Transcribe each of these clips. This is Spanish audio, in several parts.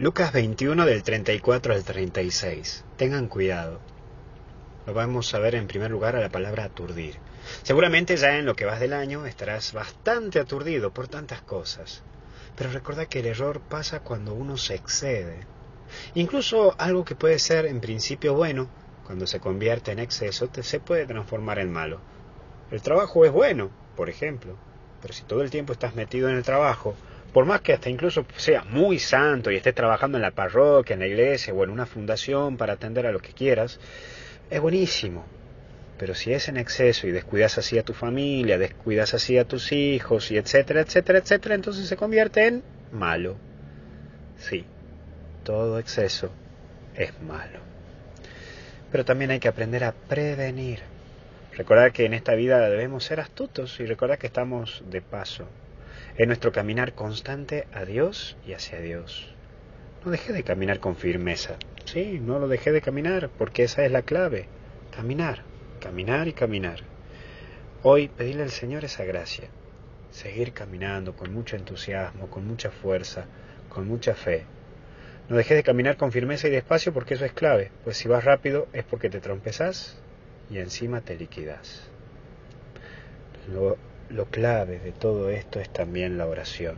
Lucas 21 del 34 al 36. Tengan cuidado. Lo vamos a ver en primer lugar a la palabra aturdir. Seguramente ya en lo que vas del año estarás bastante aturdido por tantas cosas. Pero recuerda que el error pasa cuando uno se excede. Incluso algo que puede ser en principio bueno, cuando se convierte en exceso, se puede transformar en malo. El trabajo es bueno, por ejemplo, pero si todo el tiempo estás metido en el trabajo, por más que hasta incluso sea muy santo y estés trabajando en la parroquia, en la iglesia o en una fundación para atender a lo que quieras, es buenísimo. Pero si es en exceso y descuidas así a tu familia, descuidas así a tus hijos y etcétera, etcétera, etcétera, entonces se convierte en malo. Sí, todo exceso es malo. Pero también hay que aprender a prevenir. Recordar que en esta vida debemos ser astutos y recordar que estamos de paso en nuestro caminar constante a Dios y hacia Dios. No dejé de caminar con firmeza. Sí, no lo dejé de caminar porque esa es la clave. Caminar, caminar y caminar. Hoy pedirle al Señor esa gracia. Seguir caminando con mucho entusiasmo, con mucha fuerza, con mucha fe. No dejé de caminar con firmeza y despacio porque eso es clave, pues si vas rápido es porque te trompezás y encima te liquidas. Lo clave de todo esto es también la oración.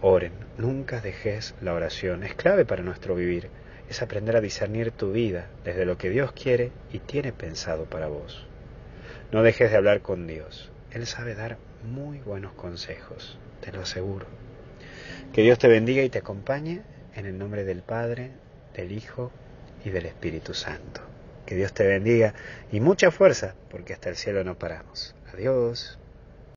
Oren, nunca dejes la oración. Es clave para nuestro vivir. Es aprender a discernir tu vida desde lo que Dios quiere y tiene pensado para vos. No dejes de hablar con Dios. Él sabe dar muy buenos consejos, te lo aseguro. Que Dios te bendiga y te acompañe en el nombre del Padre, del Hijo y del Espíritu Santo. Que Dios te bendiga y mucha fuerza, porque hasta el cielo no paramos. Adiós.